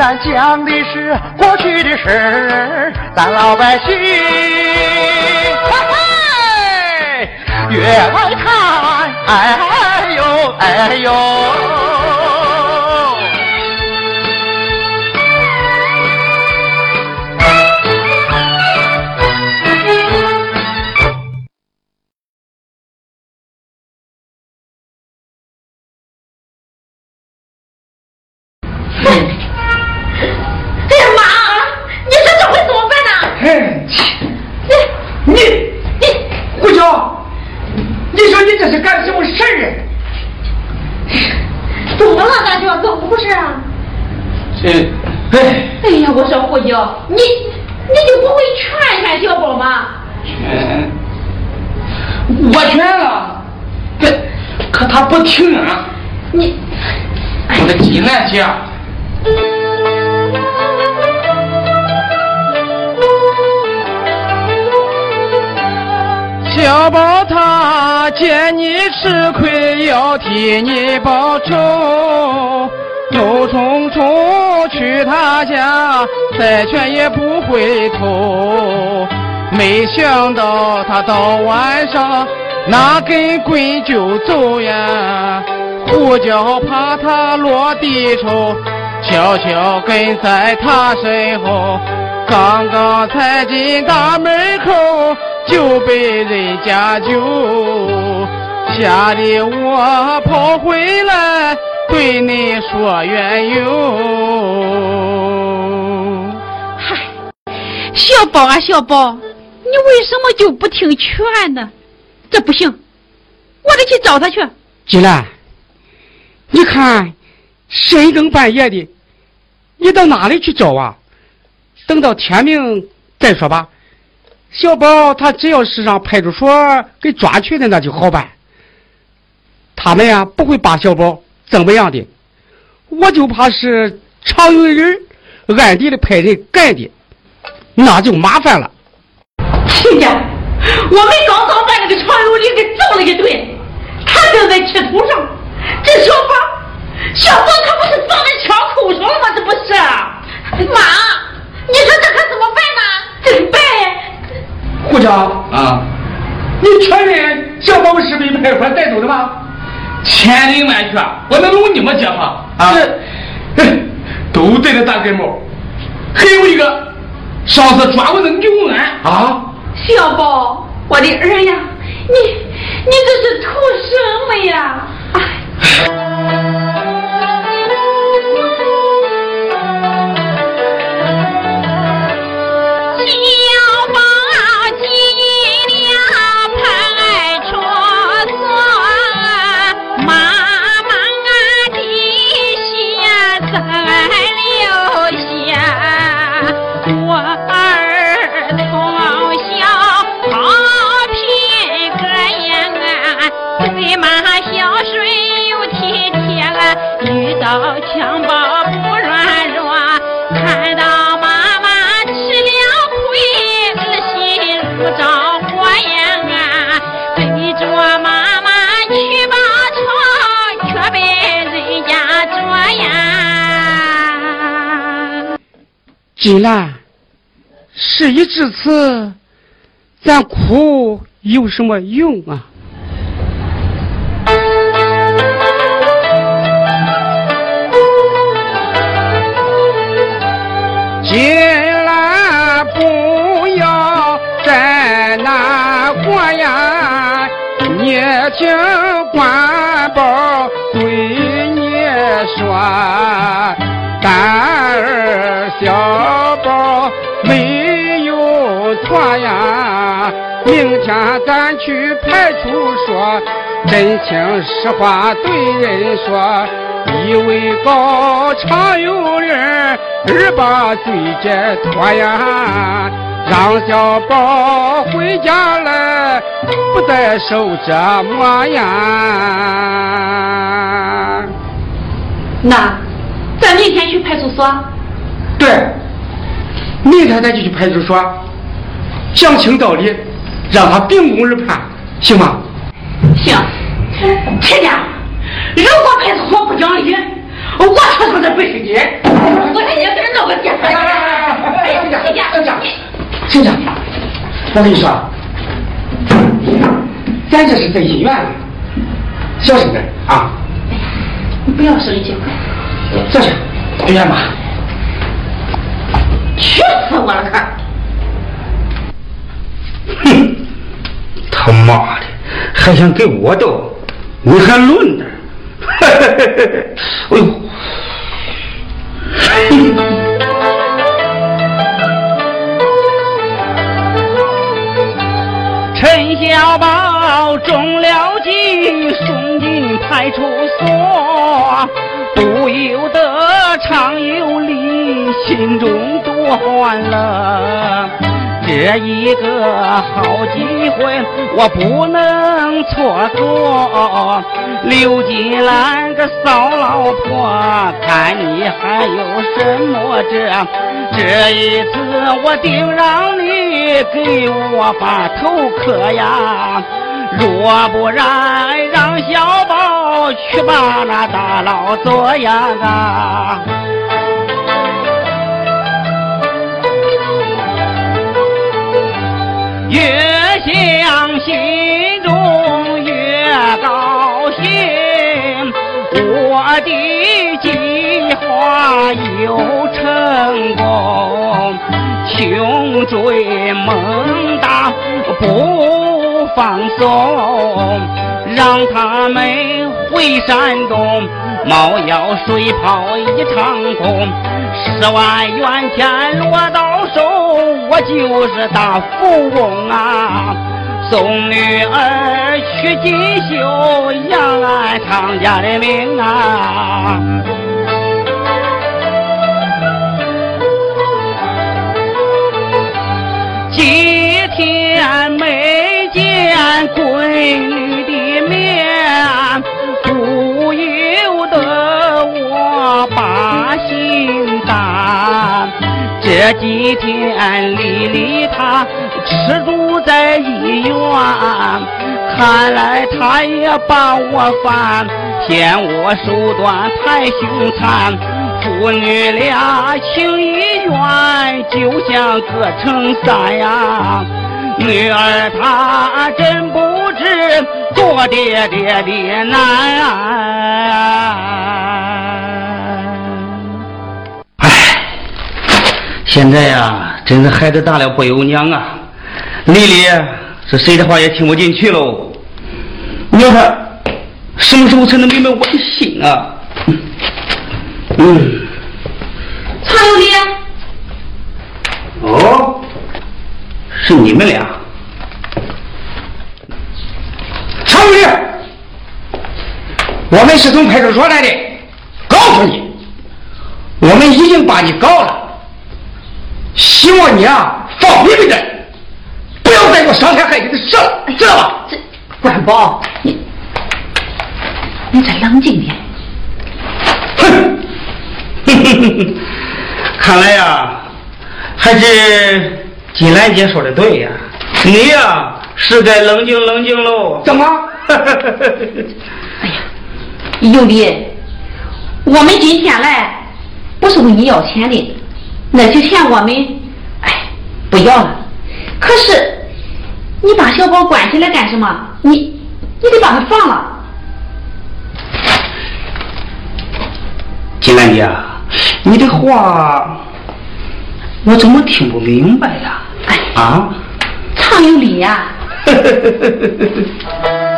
咱讲的是过去的事儿，咱老百姓，嘿嘿，越爱看，哎呦哎呦。小宝他见你吃亏，要替你报仇，怒冲冲去他家，再劝也不回头。没想到他到晚上拿根棍就走呀，胡椒怕他落地抽，悄悄跟在他身后。刚刚才进大门口，就被人家救，吓得我跑回来对你说缘由。嗨，小宝啊，小宝，你为什么就不听劝呢？这不行，我得去找他去。金兰，你看深更半夜的，你到哪里去找啊？等到天明再说吧。小宝他只要是让派出所给抓去的，那就好办。他们呀不会把小宝怎么样的，我就怕是常有人暗地里派人干的，那就麻烦了。亲家，我们刚刚把那个常有林给揍了一顿，他正在气头上。这小宝，小宝他不是放在枪口上了吗？这不是？妈，你说这可怎么办呢？怎么办呀！胡椒啊，你确认小宝是被派出所带走的吗？千真万确，我能用你们姐吗啊？都戴着大盖帽，还有一个，上次抓我的牛安啊。小宝，我的儿呀，你你这是图什么呀？哎。贴，遇到强暴不软弱，看到妈妈吃了亏，恶心如着火呀！对着妈妈去报仇，却被人家捉呀！金兰，事已至此，咱哭有什么用啊？进来不要再难过呀，你听官宝对你说，咱儿小宝没有错呀，明天咱去派出所。真情实话对人说。一位高常有人二把罪解脱呀，让小宝回家来，不再受折磨呀。那咱明天去派出所？对，明天咱就去派出所，讲清道理，让他秉公而判，行吗？行，亲家。如果派出所不讲理，我车上这本事劲，我看你给人闹个电。哎呀，亲家，亲家，亲家，我跟你说，咱这是在医院呢，小声点啊。你不要生气，坐下，别挨骂。气死我了！看，哼，他妈的，还想给我斗，你还论呢？哎呦！陈小宝中了计，送进派出所，不由得常有理，心中多欢乐。这一个好机会，我不能错过。刘金兰个骚老婆，看你还有什么辙？这一次我定让你给我把头磕呀！若不然，让小宝去把那大牢坐呀！啊越想心中越高兴，我的计划又成功。穷追猛打不放松，让他们回山东，猫腰水泡一场空，十万元钱落到手。我就是大富翁啊！送女儿去进修，养俺常家的命啊！几天没见闺女的面，不由得我把心担。这几天，丽丽她吃住在医院，看来她也把我烦，嫌我手段太凶残，父女俩情意愿就像隔成山呀。女儿她真不知做爹爹的难。现在呀，真是孩子大了不由娘啊！丽丽，这谁的话也听不进去喽。你说他什么时候才能明白我的心啊？嗯。常有理。是你们俩。常有理，我们是从派出所来的，告诉你，我们已经把你告了。希望你啊放回来，不要再给我伤天害理的事了，知道吧？这关宝，你你再冷静点。哼，看来呀，还是金兰姐说的对呀，你呀是该冷静冷静喽。怎么？哎呀，有理，我们今天来不是问你要钱的。那些钱我们，哎，不要了。可是，你把小宝关起来干什么？你，你得把他放了。金兰姐，你的话我怎么听不明白呀？哎，啊，常有理呀。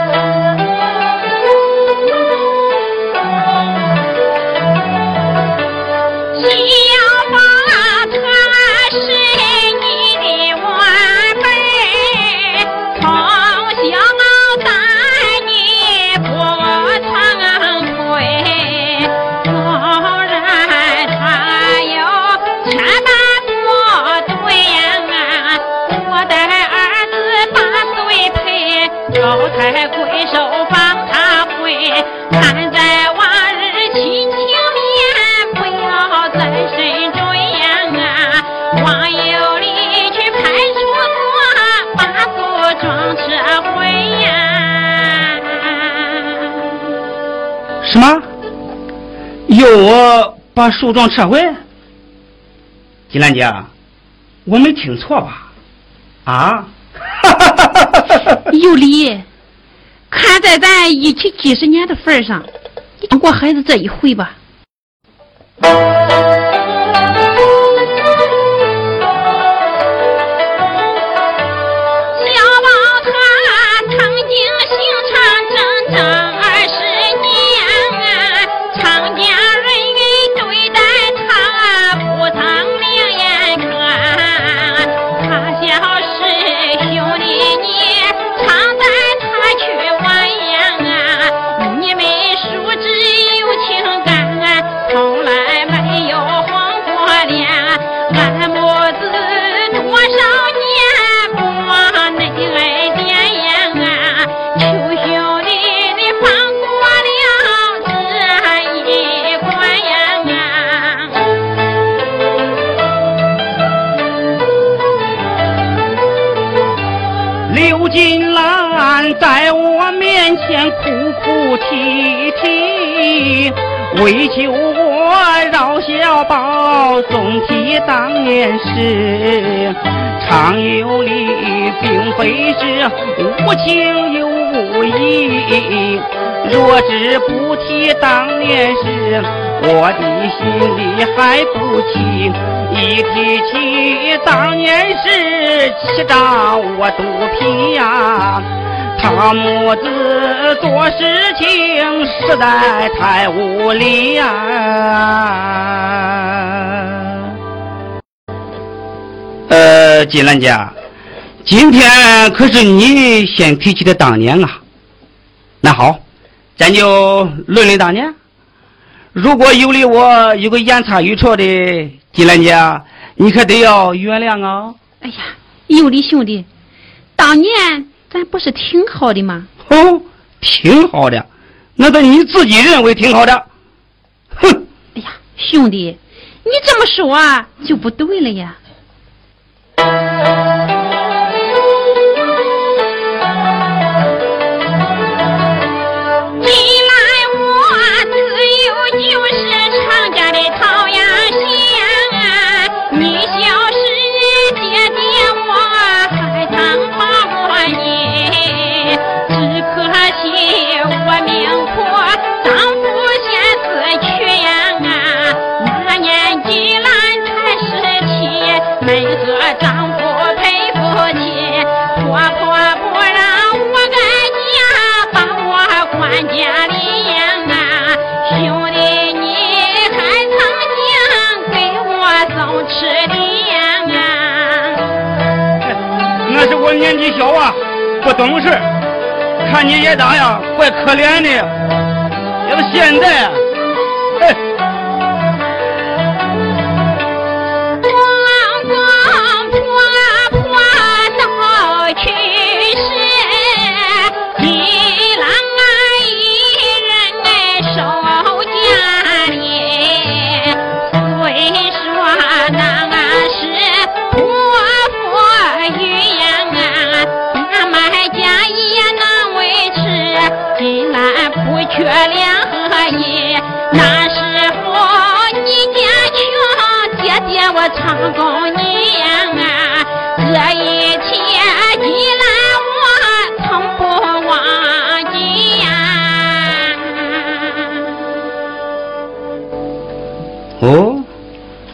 来，挥手放他回，看在娃儿亲情面，不要再深追呀。啊，往右里去派出所，把诉状撤回呀。什么？要我把诉状撤回？金兰姐，我没听错吧？啊，有理。看在咱一起几十年的份上，你放过孩子这一回吧。哭哭啼啼，为求我饶小宝，总提当年事。常有理，并非是无情又无义。若只不提当年事，我的心里还不清。一提起当年事，气炸我肚皮呀！他母子做事情实在太无理呀！呃，金兰家，今天可是你先提起的当年啊。那好，咱就论论当年。如果有理我有个言差语错的，金兰家，你可得要原谅啊。哎呀，有理兄弟，当年。咱不是挺好的吗？哦，挺好的，那得你自己认为挺好的。哼！哎呀，兄弟，你这么说啊就不对了呀。那是我年纪小啊，不懂事，看你也大呀，怪可怜的。要是现在，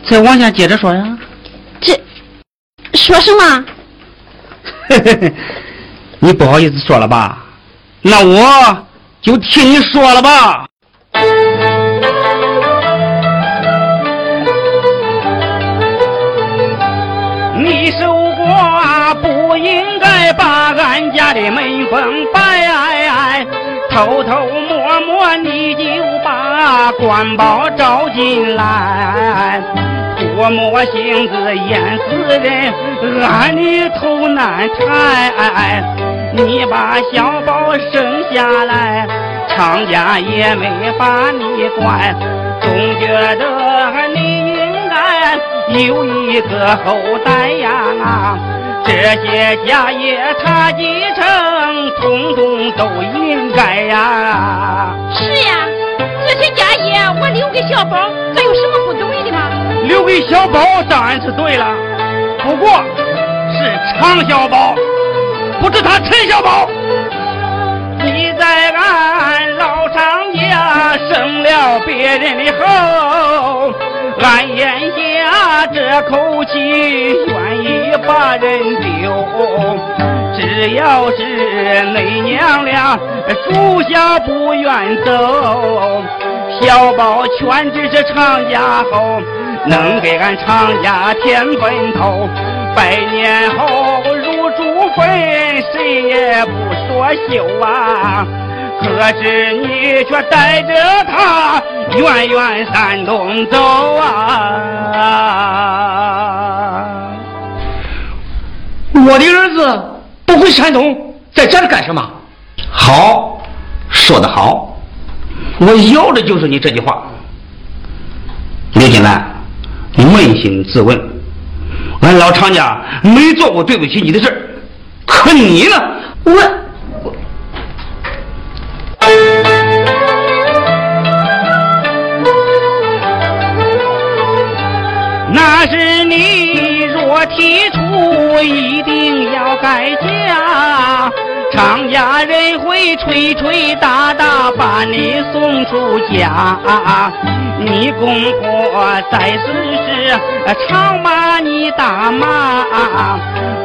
再往下接着说呀。这说什么？你不好意思说了吧？那我就替你说了吧。你受过不应该把俺家的门风摆，偷偷摸摸你就把官宝招进来，泼墨性子淹死人，暗里头难缠。你把小宝生下来，厂家也没把你管，总觉得你应该有一个后代呀。这些家业他继承，通通都应该呀。是呀，这些家业我留给小宝，这有什么不对的吗？留给小宝当然是对了，不过是常小宝，不是他陈小宝。你在俺老张家生了别人的后，俺咽下这口气，愿意把人丢。只要是恁娘俩住下不愿走，小宝全只是常家后，能给俺常家添坟头。百年后入祖坟，谁也不说休啊。可是你却带着他远远山东走啊！我的儿子。不回山东，在这儿干什么？好，说得好，我要的就是你这句话。刘金兰，扪心自问，俺老常家没做过对不起你的事儿，可你呢？我，那是你若提出一定要改嫁，当家人会吹吹打打把你送出家。你公婆在世时常把你打骂，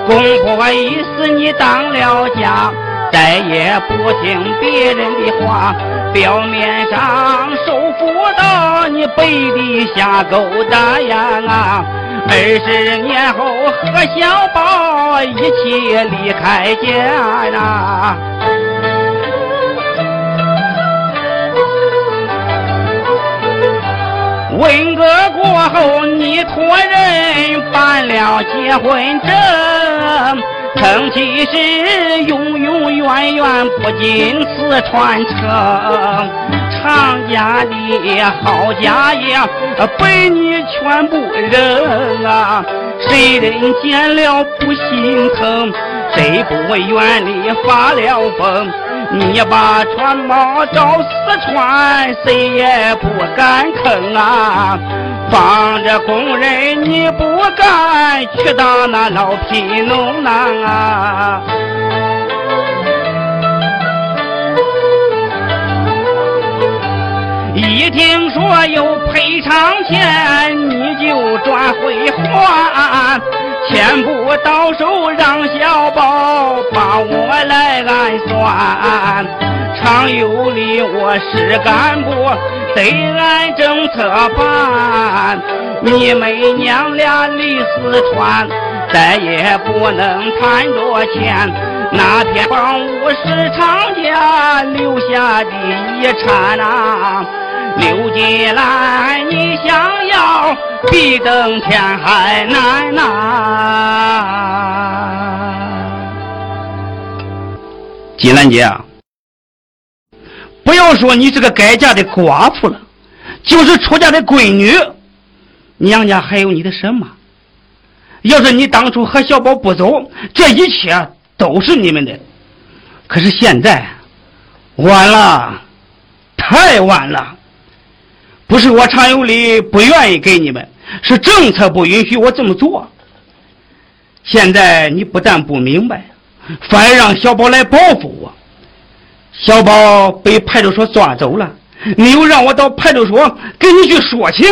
公婆一死你当了家，再也不听别人的话。表面上受妇道，你背地下勾搭呀啊！二十年后和小宝一起离开家啊！文革过后，你托人办了结婚证。称其是永永远远不经四川城，常家的好家业被你全部扔啊！谁人见了不心疼？谁不愿里发了疯？你把船锚找四川，谁也不敢吭啊！放着工人，你不敢去当那老贫农啊！一听说有赔偿钱，你就转回还，钱不到手让小宝把我来暗算。常有理，我是干部。得按政策办，你们娘俩离四川，再也不能谈着钱。那天房屋是长家留下的遗产啊，刘金兰，你想要比登天还难呐！金兰姐。不要说你是个改嫁的寡妇了，就是出嫁的闺女，娘家还有你的什么？要是你当初和小宝不走，这一切都是你们的。可是现在晚了，太晚了。不是我常有理不愿意给你们，是政策不允许我这么做。现在你不但不明白，反而让小宝来报复我。小宝被派出所抓走了，你又让我到派出所跟你去说情。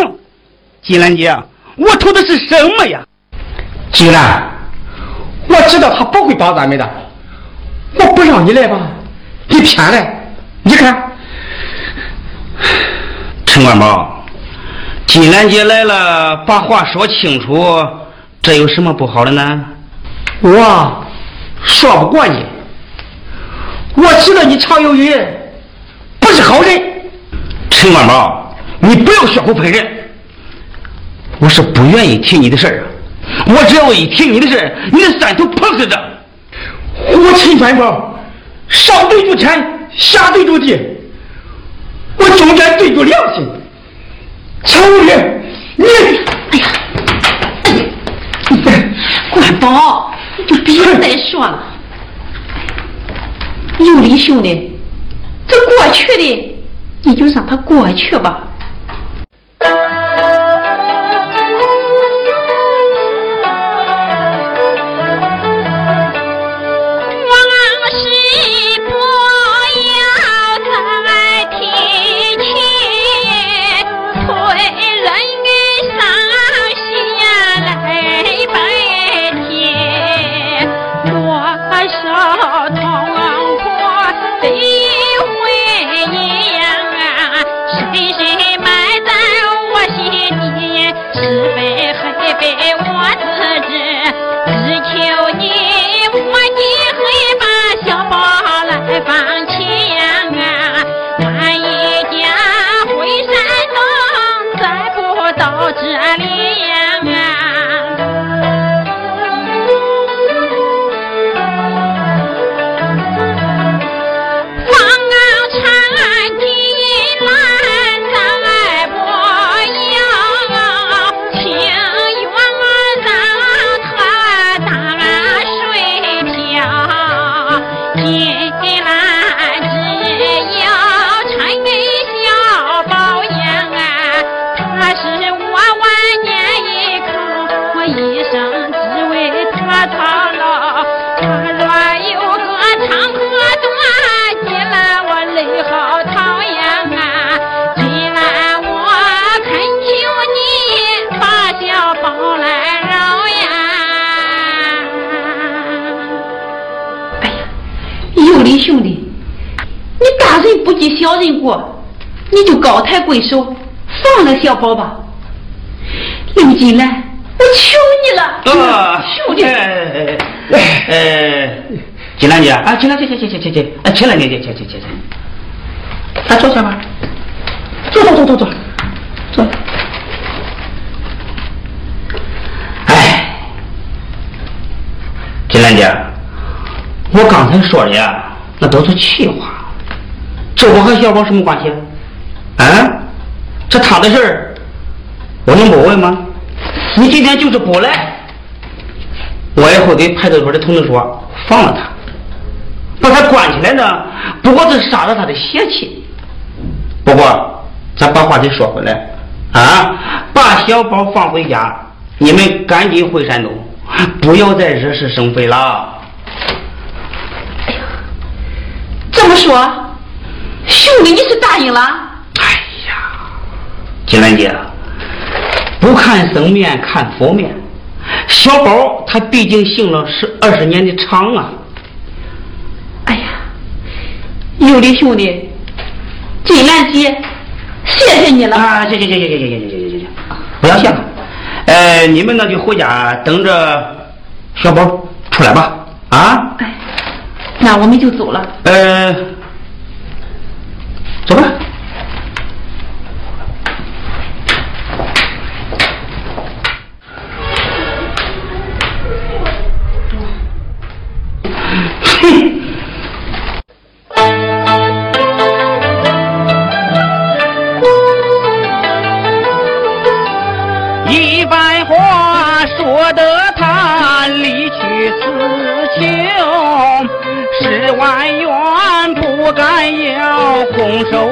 金兰姐，我图的是什么呀？金兰，我知道他不会帮咱们的，我不让你来吧，你偏来。你看，陈官宝，金兰姐来了，把话说清楚，这有什么不好的呢？我说不过你。我知道你常有余不是好人，陈官宝，你不要血口喷人。我是不愿意提你的事儿，我只要一提你的事，你的山头碰死的。我陈官宝，上对住天，下对住地，我中间对住良心。常有余，你，哎呀，哎，关宝，你就别再说了。有理兄弟，这过去的你就让他过去吧。人过，你就高抬贵手，放了小宝吧。刘金兰，我求你了。哎，金兰姐啊，金兰姐，姐姐姐姐姐，啊，金兰姐姐姐姐姐姐，啊，坐下吧，坐坐坐坐坐，坐。哎，金兰姐，我刚才说的呀。那都是气话，这我和小宝什么关系？啊，这他的事儿，我能不问吗？你今天就是不来，我也会给派出所的同志说放了他，把他关起来呢，不过是杀了他的邪气。不过，咱把话题说回来，啊，把小宝放回家，你们赶紧回山东，不要再惹是生非了。哎呀这么说，兄弟你是答应了？哎呀，金兰姐，不看僧面看佛面，小宝他毕竟姓了十二十年的长啊。哎呀，有的兄弟，金兰姐，谢谢你了。啊，行行行行行行行行行行行，不要谢了。呃，你们那就回家等着小宝出来吧。啊。哎。那我们就走了。呃，Toma.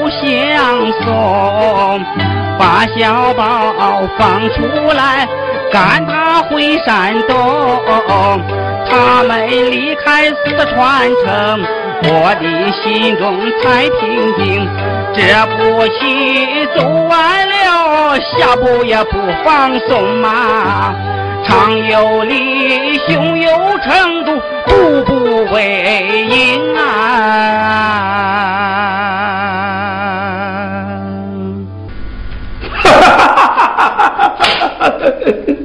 相送，把小宝放出来，赶他回山东。他们离开四川城，我的心中才平静。这步棋走完了，下步也不放松嘛。常有理，胸有成竹，步步为营啊！哈哈哈哈哈哈。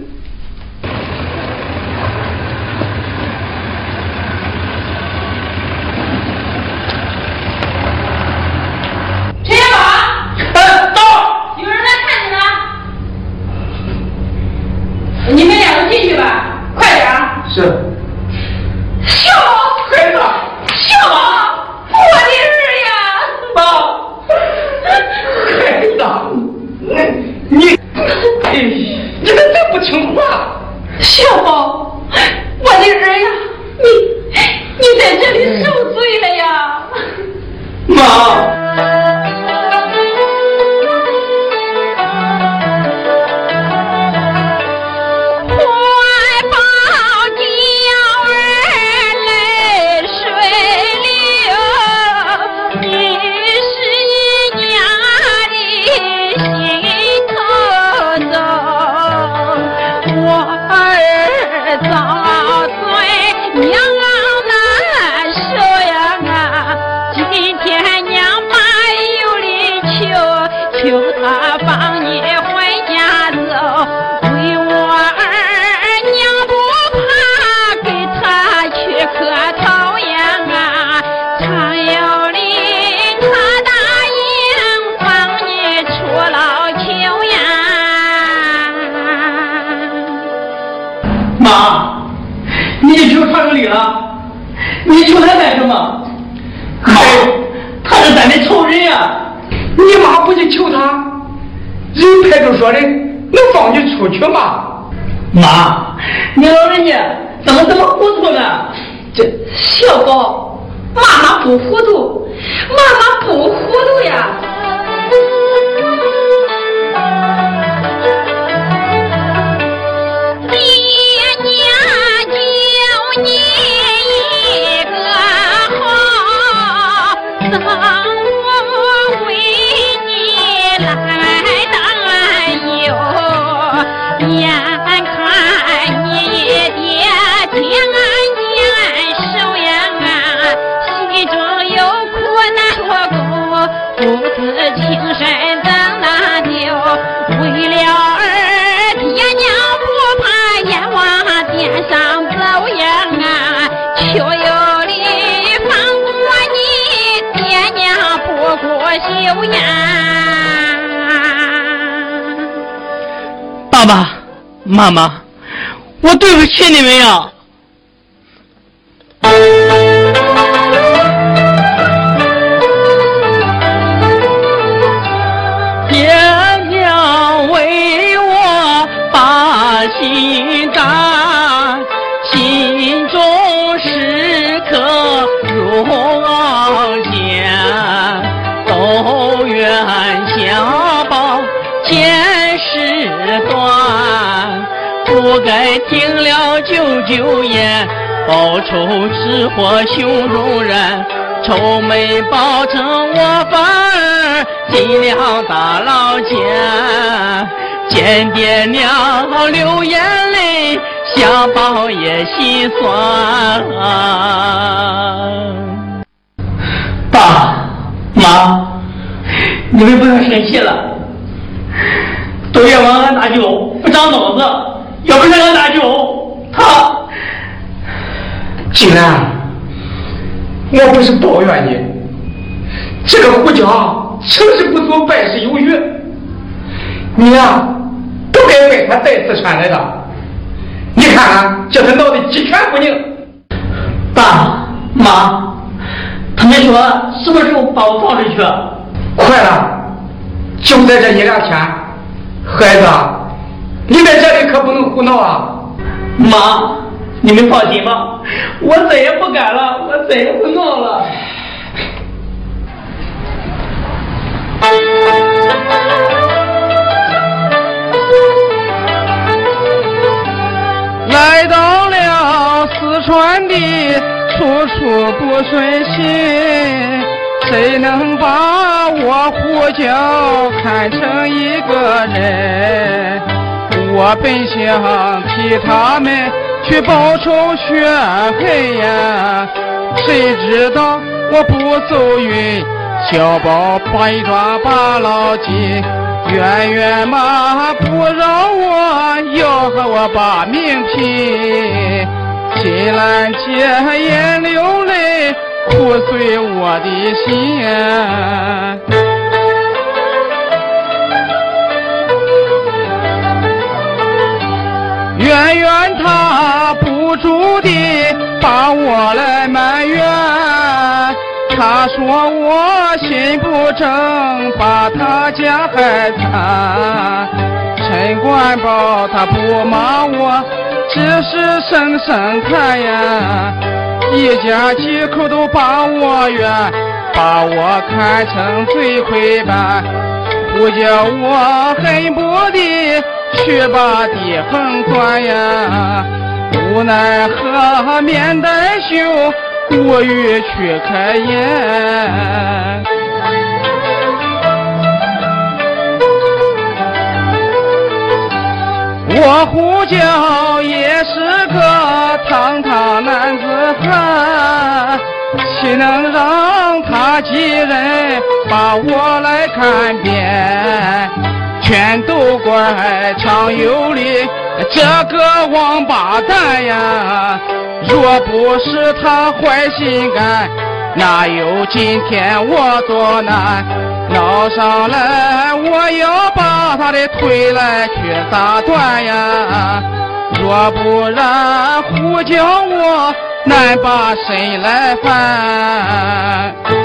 妈妈不糊涂，妈妈不糊涂呀！爸爸妈妈，我对不起你们呀！酒宴，报仇只祸胸中燃，愁眉报成我反儿进了大牢监，见爹娘流眼泪，想报也心酸。爸妈，你们不要生气了。都怨我俺大舅不长脑子，要不是俺大舅，他金兰，我不是抱怨你，这个胡家成事不足败事有余，你呀不该怪他带四川来的。你看看，叫他闹得鸡犬不宁。爸妈，他们说什么时候把我放出去？快了，就在这一两天。孩子，你在这里可不能胡闹啊！妈，你们放心吧，我再也不敢了，我再也不闹了。来到了四川的处处不顺心。谁能把我呼叫看成一个人？我本想替他们去报仇雪恨呀，谁知道我不走运，小宝百抓把牢进，冤冤嘛不饶我，要和我把命拼，金兰姐眼流泪。苦碎我的心，冤冤他不住地把我来埋怨，他说我心不正，把他家害惨。陈官宝他不骂我，只是声声叹呀。一家几口都把我怨，把我看成罪魁般，不叫我恨不得去把地缝钻呀，无奈何面带羞，故意去开眼。我呼叫也是个堂堂男子汉，岂能让他几人把我来看扁？全都怪常有理这个王八蛋呀！若不是他坏心肝，哪有今天我做难？闹上来我要把他的腿来去打断呀！若不然胡叫我难把身来翻。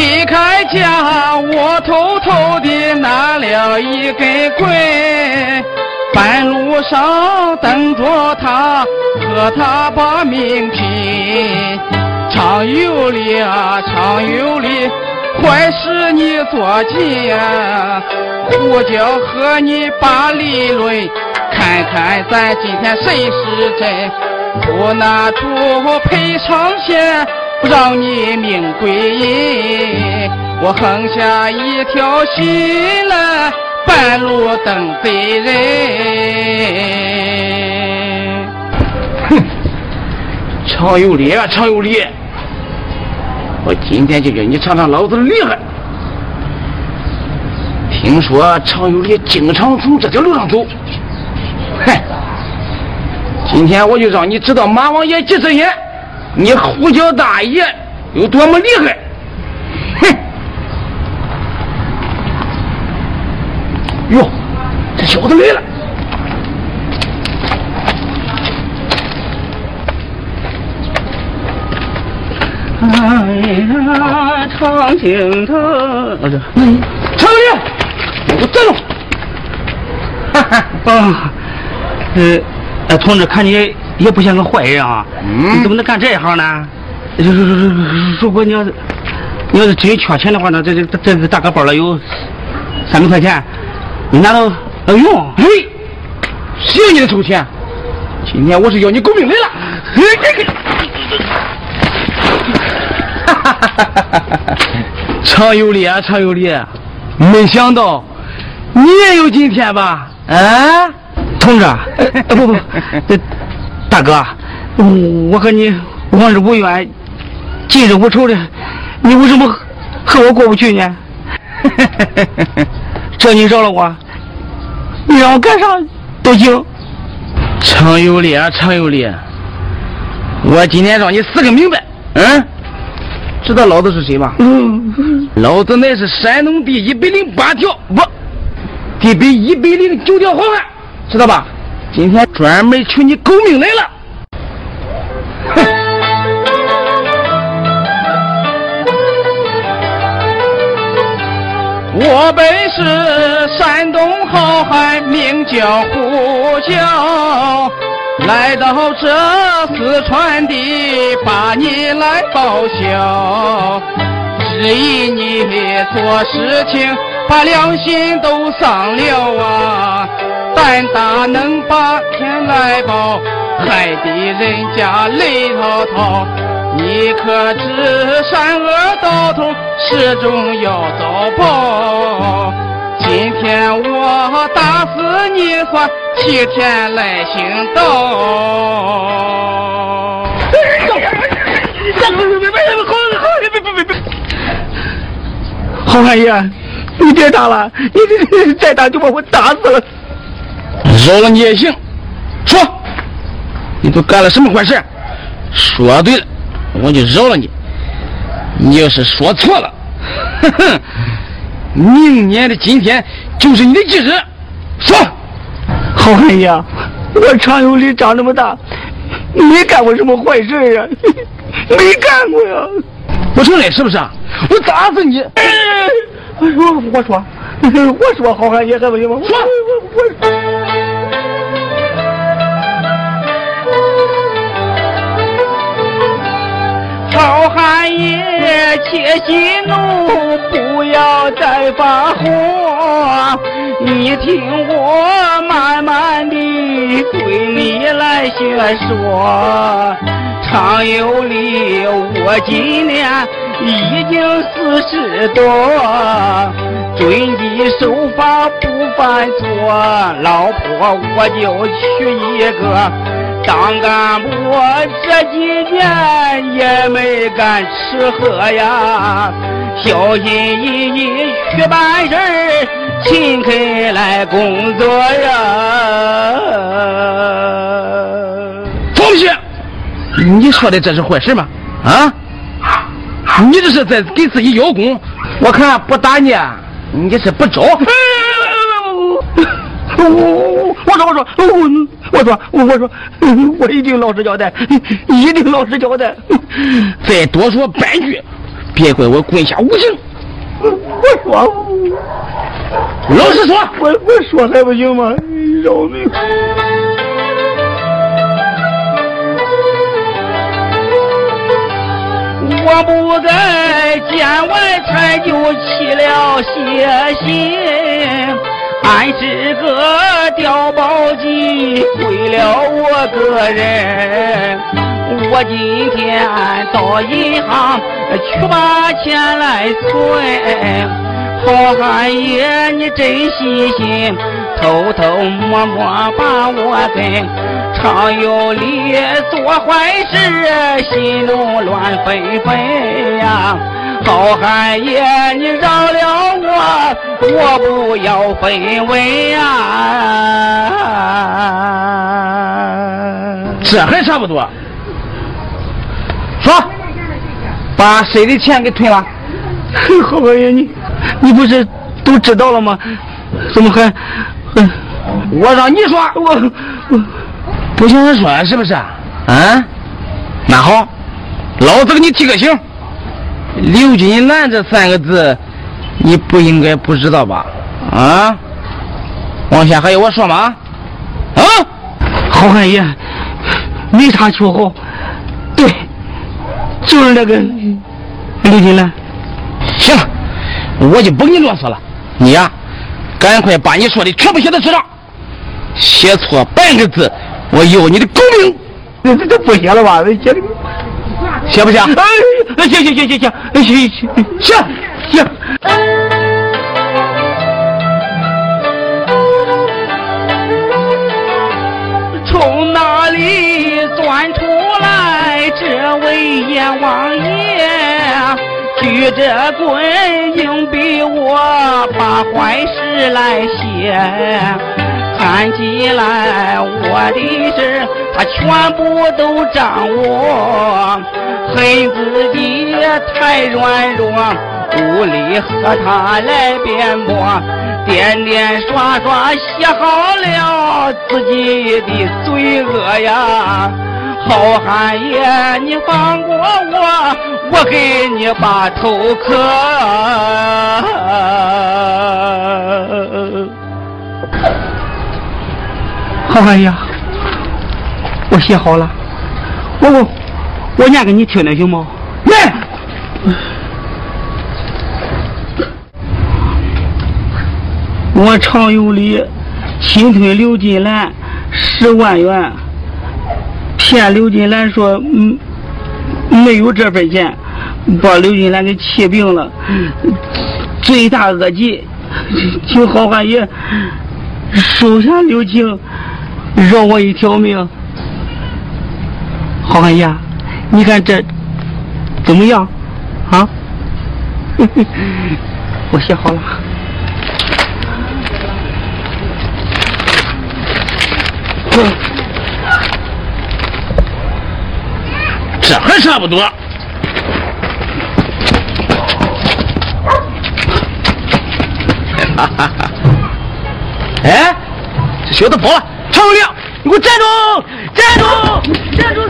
离开家，我偷偷地拿了一根棍，半路上等着他和他把命拼。常有理啊，常有理，坏事你做尽呀！胡椒和你把理论，看看咱今天谁是真？不拿出赔偿钱。不让你命归阴，我横下一条心来，半路等贼人。哼，常有理啊，常有理！我今天就叫你尝尝老子的厉害。听说常有理经常从这条路上走，哼！今天我就让你知道马王爷几只眼。你胡椒大爷有多么厉害？哼！哟，这小子来了！哎呀，长青藤，嗯，长林，我站住！哈哈，啊，呃，同志，看你。也不像个坏人啊！你怎么能干这一行呢？如如如如果你要是你要是真缺钱的话呢，这这这这大哥包了有三百块钱，你拿到要用？嘿，谁要你的臭钱？今天我是要你狗命来了！哈哈哈哈哈哈！常有理啊，常有理！没想到你也有今天吧？啊，同志，不不，这。大哥，我和你往日无冤，近日无仇的，你为什么和我过不去呢？这你饶了我，你让我干啥都行。常有理啊，常有理！我今天让你死个明白。嗯，知道老子是谁吗？嗯，老子乃是山东第一百零八条不，第百一百零九条好汉，知道吧？今天专门取你狗命来了！哼！我本是山东好汉，名叫胡啸，来到这四川地，把你来报效，只因你做事情把良心都丧了啊！胆大能把天来报，害得人家泪滔滔。你可知善恶到头，始终要遭报。今天我打死你算，替天来行道。好汉爷，你别打了，你再打就把我打死了。饶了你也行，说，你都干了什么坏事？说对了，我就饶了你。你要是说错了，哼哼，明年的今天就是你的忌日。说，好汉爷，我常有理长这么大，没干过什么坏事呀，没干过呀。不承认是不是？我打死你！哎我我说，我说好汉爷还不行吗？说，我我。好汉爷，且息怒，不要再发火。你听我慢慢的对你来学说。常有理，我今年已经四十多，遵纪守法不犯错，老婆我就娶一个。当干部这几年也没敢吃喝呀，小心翼翼去办事儿勤恳来工作呀。同学，你说的这是坏事吗？啊？你这是在给自己邀功？我看不打你，你是不招。我我说我说我我说我说我一定老实交代，一定老实交代。再多说半句，别怪我棍下无情。我说，老实说，我我说还不行吗？饶命！我不该见外才就起了邪心。俺是个碉堡机，毁了我个人。我今天到银行去把钱来存。好汉爷，你真细心，偷偷摸摸把我跟常有理做坏事，心中乱纷纷呀。好汉爷，你饶了我，我不要分文呀。这还差不多。说，把谁的钱给退了？好汉爷，你你不是都知道了吗？怎么还还？我让你说，我我不想说是不是？啊？那好，老子给你提个醒。刘金兰这三个字，你不应该不知道吧？啊？往下还有我说吗？啊？好汉爷，没啥绰号，对，就是那个刘金兰。行了，我就不跟你啰嗦了。你呀，赶快把你说的全部写在纸上，写错半个字，我要你的狗命！这这这不写了吧？写的。写不写？哎，行行行行行，行行行行。从哪里钻出来这位阎王爷？举着棍硬逼我把坏事来写。看起来我的事他全部都掌握，恨自己太软弱，无力和他来辩驳，点点刷刷写好了自己的罪恶呀！好汉爷，你放过我，我给你把头磕。好汉爷，我写好了，我我我念给你听听行吗？念。我常有理，侵吞刘金兰十万元，骗刘金兰说嗯没有这份钱，把刘金兰给气病了，罪大恶极，请好汉爷手下留情。饶我一条命，好汉爷，你看这怎么样？啊？我写好了，这还差不多。哈哈！哎，这小子跑了。常有亮，你给我站住！站住！站住！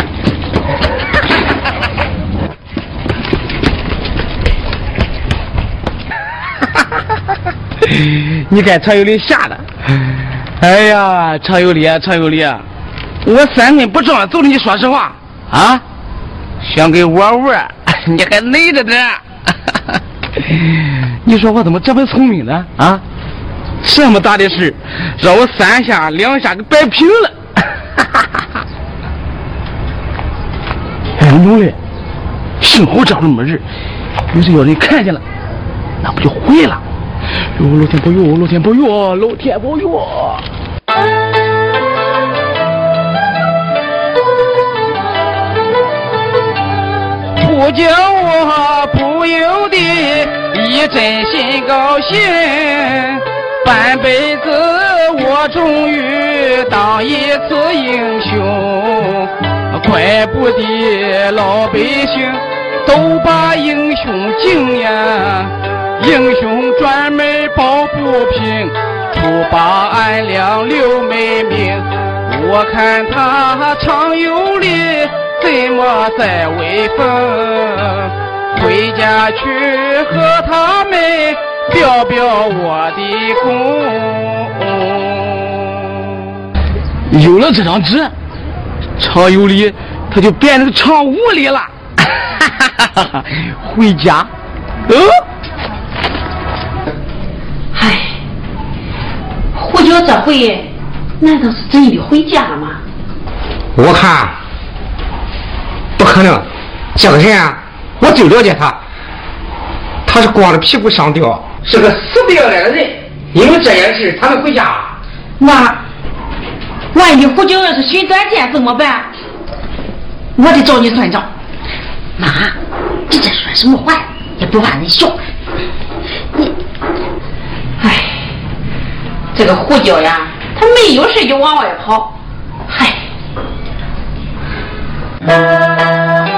你看常有理吓的。哎呀，常有理啊，常有理啊！我三根不撞走了，你说实话啊？想跟我玩，你还累着点。你说我怎么这么聪明呢？啊？这么大的事，让我三下两下给摆平了。哎，牛嘞！幸好这会没人，要是要人看见了，那不就毁了？哟，老天保佑！老天保佑！老天保佑！不叫我不由得一阵心高兴。半辈子我终于当一次英雄，怪不得老百姓都把英雄敬呀。英雄专门抱不平，除把俺俩留美名。我看他常有理，怎么在威风？回家去和他们表表我的功。有了这张纸，常有理他就变成常无理了。回家，嗯。唉，胡椒这回难道是真的回家了吗？我看不可能，这个人啊，我最了解他，他是光着屁股上吊，是个死不要脸的人。因为这件事，他能回家。那万一胡椒要是寻短见怎么办？我得找你算账。妈，你这说什么话？也不怕人笑。你。哎，这个胡椒呀，他没有事就往外跑，嗨。这回呀，是真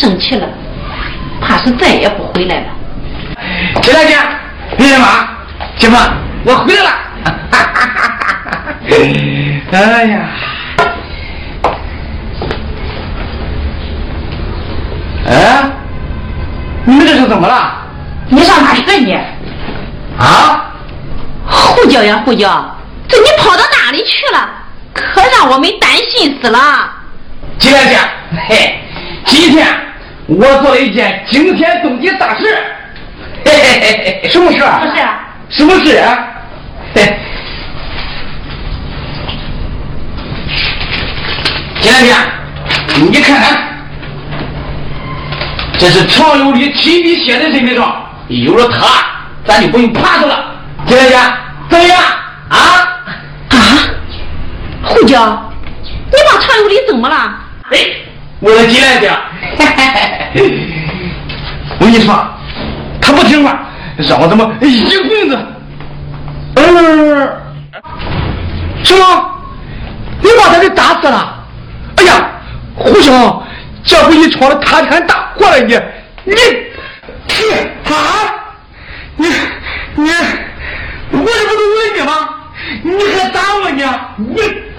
生气了，怕是再也不回来了。进来姐，李大妈，姐夫，我回来了。哎呀，哎，你们这是怎么了？你上哪去了你？啊？胡椒呀胡椒，这你跑到哪里去了？可让我们担心死了。金大姐，嘿，今天我做了一件惊天动地大事，嘿嘿嘿嘿，什么事啊？什么事？什么事啊？嘿，金莲姐，你看看，这是常有理亲笔写的身份证，有了他，咱就不用怕他了。金莲姐，怎么样？啊？啊？胡椒，你把常有理怎么了？哎，我的金莲姐，我跟你说，他不听话，让我怎么一棍子？嗯，什么？你把他给打死了？哎呀，胡兄，这回你闯了塌天大祸了！你，你，啊？你，你，我这不是问你吗？你还打我呢？你。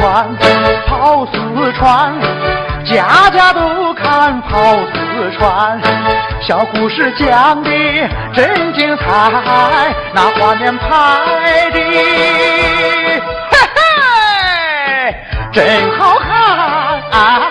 川跑四川，家家都看跑四川。小故事讲的真精彩，那画面拍的嘿嘿真好看。啊